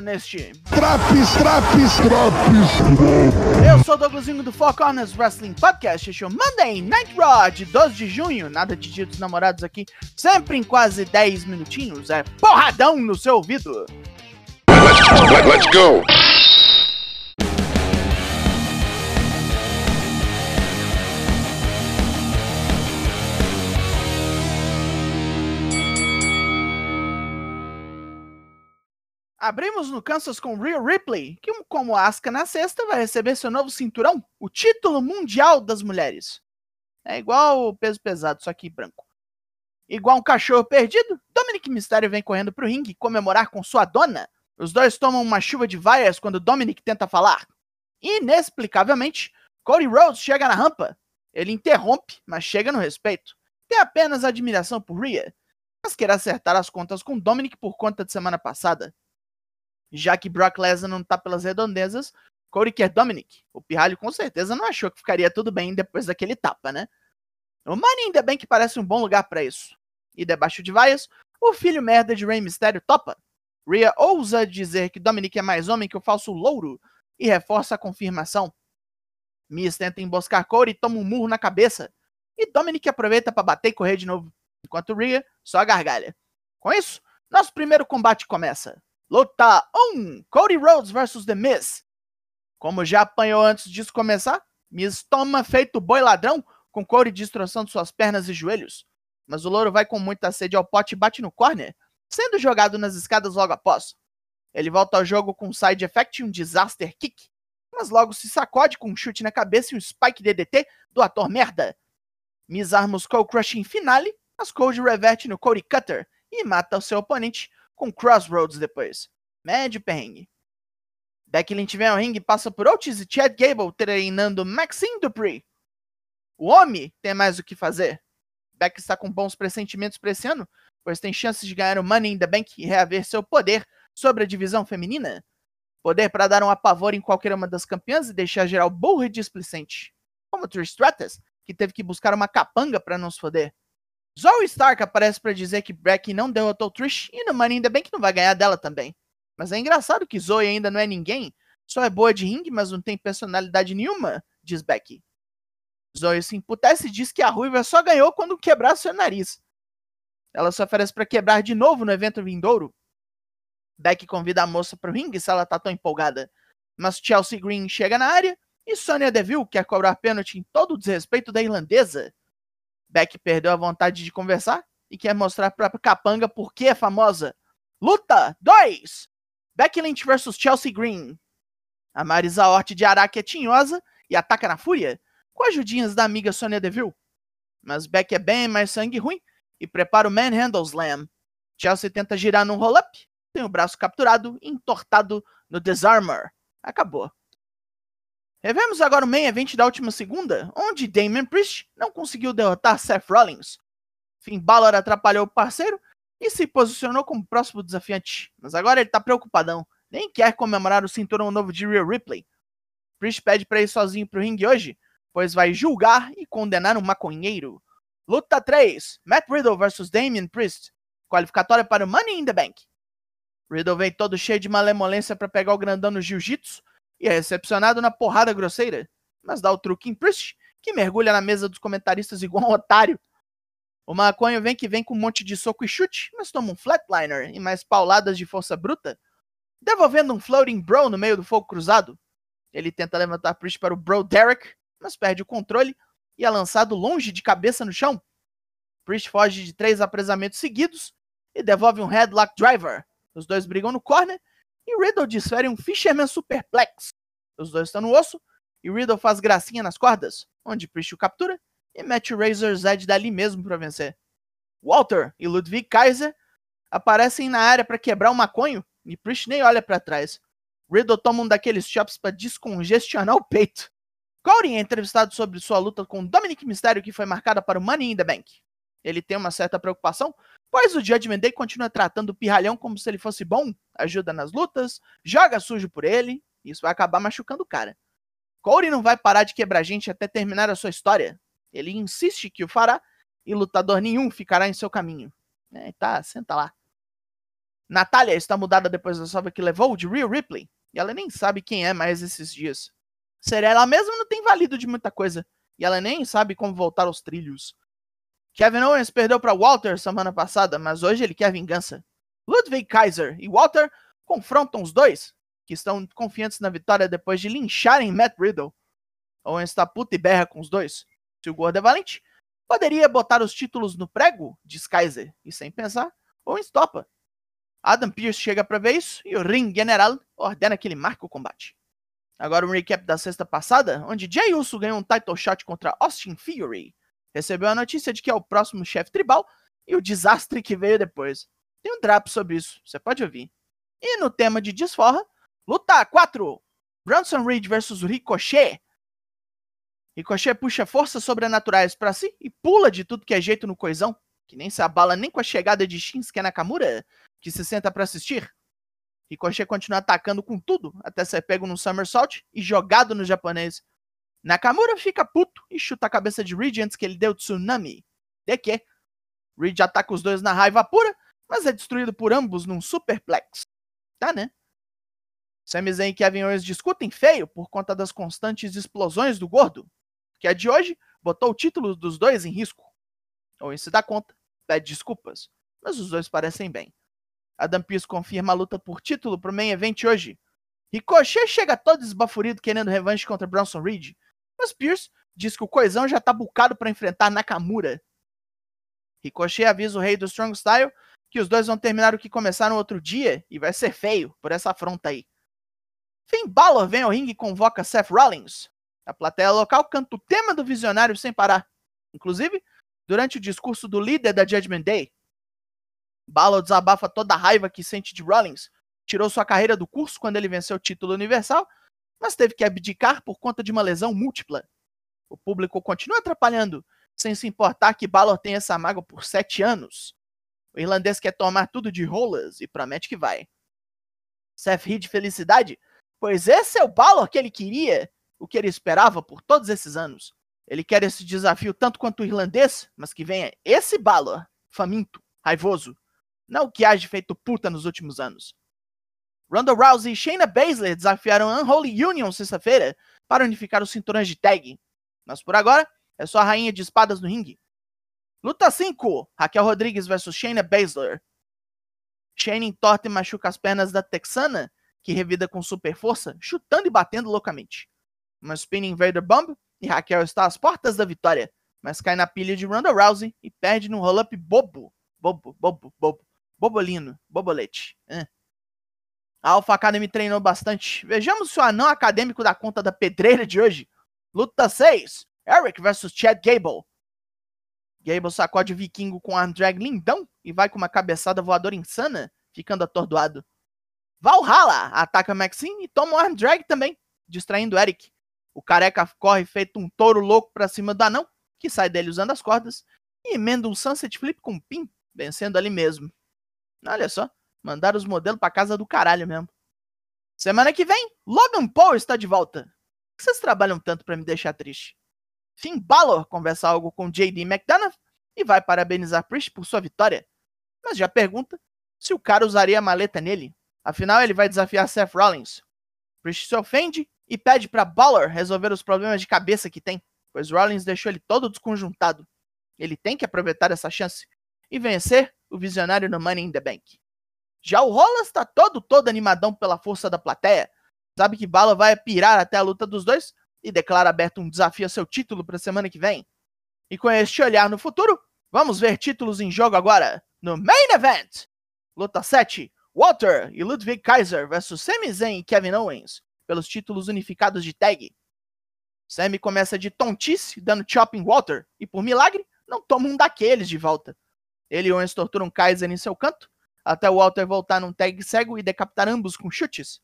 chegando neste. Traps, traps, traps, Eu sou o Douglasinho do Four Corners Wrestling Podcast. Este é o Monday Night Raw de 12 de junho. Nada de dia dos namorados aqui. Sempre em quase 10 minutinhos. É porradão no seu ouvido. Let's, let's go! Abrimos no Kansas com Rhea Ripley, que, como Asuka na sexta, vai receber seu novo cinturão, o título mundial das mulheres. É igual o peso pesado, só que branco. Igual um cachorro perdido, Dominic Mysterio vem correndo pro ringue comemorar com sua dona. Os dois tomam uma chuva de vaias quando Dominic tenta falar. Inexplicavelmente, Cody Rhodes chega na rampa. Ele interrompe, mas chega no respeito. Tem apenas admiração por Rhea, mas quer acertar as contas com Dominic por conta de semana passada já que Brock Lesnar não tá pelas redondezas, Cody quer Dominic. O Pirralho com certeza não achou que ficaria tudo bem depois daquele tapa, né? O Money ainda bem que parece um bom lugar para isso. E debaixo de vaias, o filho merda de Rey Mysterio topa. Rhea ousa dizer que Dominic é mais homem que o falso louro e reforça a confirmação. Miz tenta emboscar Cody e toma um murro na cabeça. E Dominic aproveita para bater e correr de novo, enquanto Rhea só gargalha. Com isso, nosso primeiro combate começa. Luta 1: Cody Rhodes vs The Miz. Como já apanhou antes disso começar, Miz toma feito boi ladrão, com Cody destroçando suas pernas e joelhos. Mas o louro vai com muita sede ao pote e bate no corner, sendo jogado nas escadas logo após. Ele volta ao jogo com um side effect e um disaster kick, mas logo se sacode com um chute na cabeça e um spike DDT do ator merda. Miz arma os Skull Crushing finale, mas Cody reverte no Cody Cutter e mata o seu oponente com Crossroads depois. Médio perrengue. Becky Lynch vem ao ringue passa por Otis e Chad Gable treinando Maxine Dupree. O homem tem mais o que fazer. Becky está com bons pressentimentos para esse ano, pois tem chances de ganhar o Money in the Bank e reaver seu poder sobre a divisão feminina. Poder para dar um apavor em qualquer uma das campeãs e deixar geral burro e displicente. Como Trish Stratus, que teve que buscar uma capanga para não se foder. Zoe Stark aparece para dizer que Becky não derrotou Trish e no Money ainda bem que não vai ganhar dela também. Mas é engraçado que Zoe ainda não é ninguém, só é boa de ringue, mas não tem personalidade nenhuma, diz Becky. Zoe se emputece e diz que a Ruiva só ganhou quando quebrar seu nariz. Ela se oferece para quebrar de novo no evento vindouro. Becky convida a moça para o ringue se ela tá tão empolgada. Mas Chelsea Green chega na área e Sonya Deville quer cobrar pênalti em todo o desrespeito da irlandesa. Beck perdeu a vontade de conversar e quer mostrar pra capanga por que é famosa. Luta 2! Becky Lynch vs Chelsea Green. A Marisa Hort de Araque é tinhosa e ataca na fúria, com ajudinhas da amiga Sonya Deville. Mas Beck é bem mais sangue ruim e prepara o Manhandle Slam. Chelsea tenta girar num roll-up, tem o braço capturado e entortado no Disarmor. Acabou. Revemos agora o main event da última segunda, onde Damian Priest não conseguiu derrotar Seth Rollins. Finn Balor atrapalhou o parceiro e se posicionou como próximo desafiante, mas agora ele tá preocupadão, nem quer comemorar o cinturão novo de Rhea Ripley. Priest pede para ir sozinho pro ringue hoje, pois vai julgar e condenar um maconheiro. Luta 3: Matt Riddle vs Damian Priest, qualificatória para o Money in the Bank. Riddle vem todo cheio de malemolência para pegar o grandão no jiu-jitsu, e é recepcionado na porrada grosseira, mas dá o truque em Priest, que mergulha na mesa dos comentaristas igual um otário. O maconho vem que vem com um monte de soco e chute, mas toma um flatliner e mais pauladas de força bruta, devolvendo um floating bro no meio do fogo cruzado. Ele tenta levantar Priest para o bro Derek, mas perde o controle e é lançado longe de cabeça no chão. Priest foge de três apresamentos seguidos e devolve um headlock driver. Os dois brigam no corner e Riddle desfere um Fisherman Superplex. Os dois estão no osso e Riddle faz gracinha nas cordas, onde Priest o captura e mete o Razor's Edge dali mesmo para vencer. Walter e Ludwig Kaiser aparecem na área para quebrar o maconho e Priest nem olha para trás. Riddle toma um daqueles chops para descongestionar o peito. Cody é entrevistado sobre sua luta com Dominic Mysterio que foi marcada para o Money in the Bank. Ele tem uma certa preocupação, pois o Judgment Day continua tratando o pirralhão como se ele fosse bom, ajuda nas lutas, joga sujo por ele, isso vai acabar machucando o cara. Corey não vai parar de quebrar gente até terminar a sua história. Ele insiste que o fará, e lutador nenhum ficará em seu caminho. É, tá, senta lá. Natália está mudada depois da salva que levou de Real Ripley, e ela nem sabe quem é mais esses dias. Ser ela mesma não tem valido de muita coisa, e ela nem sabe como voltar aos trilhos. Kevin Owens perdeu para Walter semana passada, mas hoje ele quer vingança. Ludwig Kaiser e Walter confrontam os dois, que estão confiantes na vitória depois de lincharem Matt Riddle. Owens está puta e berra com os dois. Se o gordo é valente, poderia botar os títulos no prego, diz Kaiser, e sem pensar, Owens topa. Adam Pearce chega para ver isso e o Ring General ordena que ele marque o combate. Agora um recap da sexta passada, onde Jay Uso ganhou um title shot contra Austin Theory. Recebeu a notícia de que é o próximo chefe tribal e o desastre que veio depois. Tem um drop sobre isso, você pode ouvir. E no tema de desforra, luta 4. Bronson Reed versus Ricochet. Ricochet puxa forças sobrenaturais para si e pula de tudo que é jeito no coisão, que nem se abala nem com a chegada de Shinsuke Nakamura, que se senta para assistir. Ricochet continua atacando com tudo, até ser pego num somersault e jogado no japonês. Nakamura fica puto e chuta a cabeça de Reed antes que ele dê o tsunami. De que? Reed ataca os dois na raiva pura, mas é destruído por ambos num superplex. Tá, né? Sami Zayn e Kevin Owens discutem feio por conta das constantes explosões do gordo, que a de hoje botou o título dos dois em risco. Owens se dá conta, pede desculpas, mas os dois parecem bem. Adam Pearce confirma a luta por título pro main event hoje. Ricochet chega todo esbaforido querendo revanche contra Bronson Reed, mas Pierce diz que o coisão já tá bucado para enfrentar Nakamura. Ricochet avisa o rei do Strong Style que os dois vão terminar o que começaram outro dia e vai ser feio por essa afronta aí. Finn Balor vem ao ringue e convoca Seth Rollins. A plateia local canta o tema do visionário sem parar. Inclusive, durante o discurso do líder da Judgment Day, Balor desabafa toda a raiva que sente de Rollins. Tirou sua carreira do curso quando ele venceu o título universal, mas teve que abdicar por conta de uma lesão múltipla. O público continua atrapalhando, sem se importar que Balor tem essa mágoa por sete anos. O irlandês quer tomar tudo de rolas e promete que vai. Seth ri de felicidade, pois esse é o Balor que ele queria, o que ele esperava por todos esses anos. Ele quer esse desafio tanto quanto o irlandês, mas que venha esse Balor, faminto, raivoso, não o que age feito puta nos últimos anos. Ronda Rousey e Shayna Baszler desafiaram a Unholy Union sexta-feira para unificar os cinturões de tag. Mas por agora, é só a rainha de espadas no ringue. Luta 5: Raquel Rodrigues versus Shayna Baszler. Shayna entorta e machuca as pernas da texana, que revida com super força, chutando e batendo loucamente. Uma spinning Invader Bomb e Raquel está às portas da vitória, mas cai na pilha de Ronda Rousey e perde num roll-up bobo. Bobo, bobo, bobo. Bobolino, Bobolete. É. A Alpha Academy treinou bastante. Vejamos se o anão acadêmico dá conta da pedreira de hoje. Luta 6. Eric versus Chad Gable. Gable sacode o vikingo com um arm drag lindão e vai com uma cabeçada voadora insana, ficando atordoado. Valhalla ataca Maxine e toma um arm drag também, distraindo Eric. O careca corre feito um touro louco pra cima do anão, que sai dele usando as cordas, e emenda um sunset flip com um pin, vencendo ali mesmo. Olha só, mandaram os modelos pra casa do caralho mesmo. Semana que vem, Logan Paul está de volta. Por que vocês trabalham tanto para me deixar triste? Finn Balor conversa algo com JD McDonough e vai parabenizar Priest por sua vitória. Mas já pergunta se o cara usaria a maleta nele. Afinal, ele vai desafiar Seth Rollins. Priest se ofende e pede para Balor resolver os problemas de cabeça que tem, pois Rollins deixou ele todo desconjuntado. Ele tem que aproveitar essa chance e vencer o visionário no Money in the Bank. Já o Rollins está todo, todo animadão pela força da plateia. Sabe que Bala vai pirar até a luta dos dois e declara aberto um desafio a seu título para a semana que vem. E com este olhar no futuro, vamos ver títulos em jogo agora no Main Event. Luta 7, Walter e Ludwig Kaiser versus Sami Zayn e Kevin Owens pelos títulos unificados de tag. Sami começa de tontice, dando chop em Walter, e por milagre, não toma um daqueles de volta. Ele e Owens torturam Kaiser em seu canto, até Walter voltar num tag cego e decapitar ambos com chutes.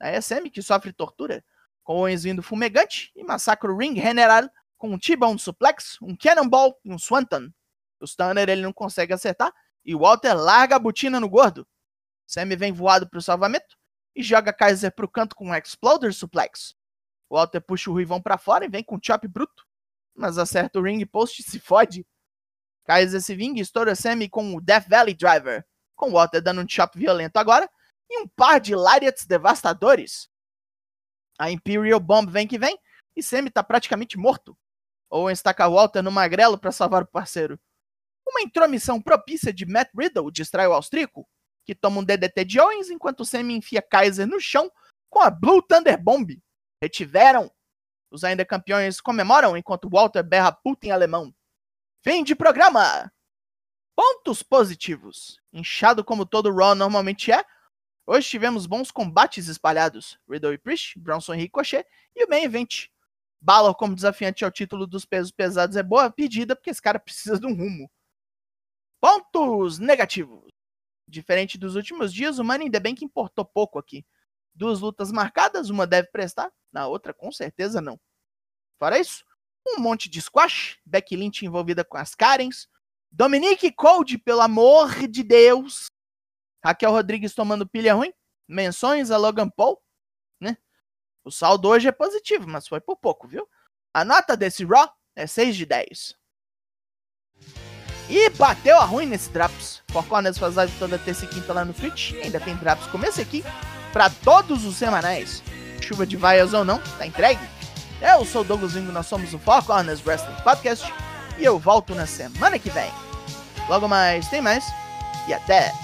É Sammy que sofre tortura, com Owens vindo fumegante e massacra o Ring General com um T-Bone Suplex, um Cannonball e um Swanton. O Stunner ele não consegue acertar e Walter larga a botina no gordo. Sammy vem voado pro salvamento e joga Kaiser pro canto com um Exploder Suplex. Walter puxa o Ruivão para fora e vem com um chop bruto, mas acerta o ring post e se fode. Kaiser se vinga e estoura Sammy com o Death Valley Driver. com Walter dando um chop violento agora, e um par de lariats devastadores. A Imperial Bomb vem que vem, e Semi tá praticamente morto. Owen estaca Walter no magrelo para salvar o parceiro. Uma intromissão propícia de Matt Riddle distrai o austríaco, que toma um DDT de Owens enquanto Semi enfia Kaiser no chão com a Blue Thunder Bomb. Retiveram. Os ainda campeões comemoram enquanto Walter berra puta em alemão. Fim de programa! Pontos positivos. Inchado como todo Raw normalmente é, hoje tivemos bons combates espalhados. Riddle e Priest, Bronson e Ricochet e o main event. Balor como desafiante ao título dos pesos pesados é boa pedida porque esse cara precisa de um rumo. Pontos negativos. Diferente dos últimos dias, o Money in the Bank importou pouco aqui. Duas lutas marcadas, uma deve prestar, na outra com certeza não. Fora isso, um monte de squash, Becky Lynch envolvida com as Karens, Dominique Cold, pelo amor de Deus, Raquel Rodrigues tomando pilha ruim, menções a Logan Paul, né? O saldo hoje é positivo, mas foi por pouco, viu? A nota desse Raw é 6 de 10. E bateu a ruim nesse Drops. Four Corners faz live toda terça e quinta lá no Twitch. ainda tem Drops como esse aqui para todos os semanais. Chuva de vaias ou não, tá entregue? Eu sou o Douglas Vingo, nós somos o Four Corners Wrestling Podcast. E eu volto na semana que vem. Logo mais, tem mais. E até!